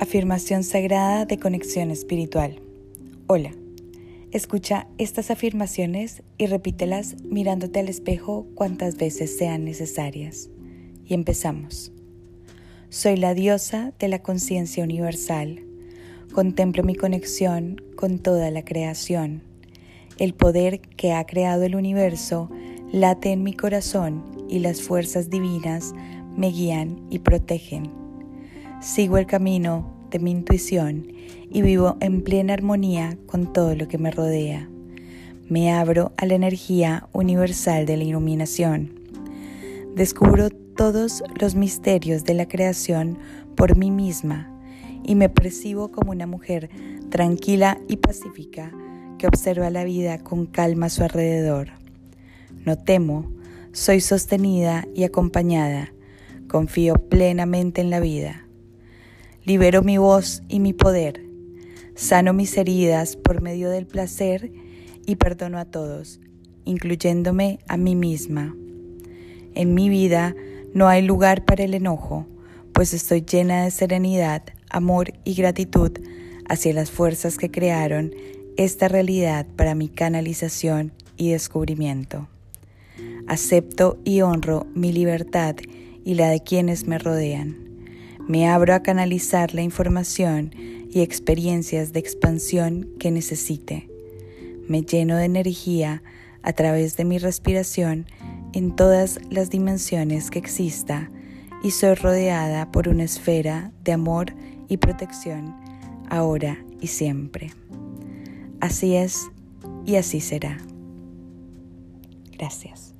Afirmación sagrada de conexión espiritual. Hola. Escucha estas afirmaciones y repítelas mirándote al espejo cuantas veces sean necesarias. Y empezamos. Soy la diosa de la conciencia universal. Contemplo mi conexión con toda la creación. El poder que ha creado el universo late en mi corazón y las fuerzas divinas me guían y protegen sigo el camino de mi intuición y vivo en plena armonía con todo lo que me rodea. Me abro a la energía universal de la iluminación. Descubro todos los misterios de la creación por mí misma y me percibo como una mujer tranquila y pacífica que observa la vida con calma a su alrededor. No temo, soy sostenida y acompañada, confío plenamente en la vida. Libero mi voz y mi poder. Sano mis heridas por medio del placer y perdono a todos, incluyéndome a mí misma. En mi vida no hay lugar para el enojo, pues estoy llena de serenidad, amor y gratitud hacia las fuerzas que crearon esta realidad para mi canalización y descubrimiento. Acepto y honro mi libertad y la de quienes me rodean. Me abro a canalizar la información y experiencias de expansión que necesite. Me lleno de energía a través de mi respiración en todas las dimensiones que exista y soy rodeada por una esfera de amor y protección ahora y siempre. Así es y así será. Gracias.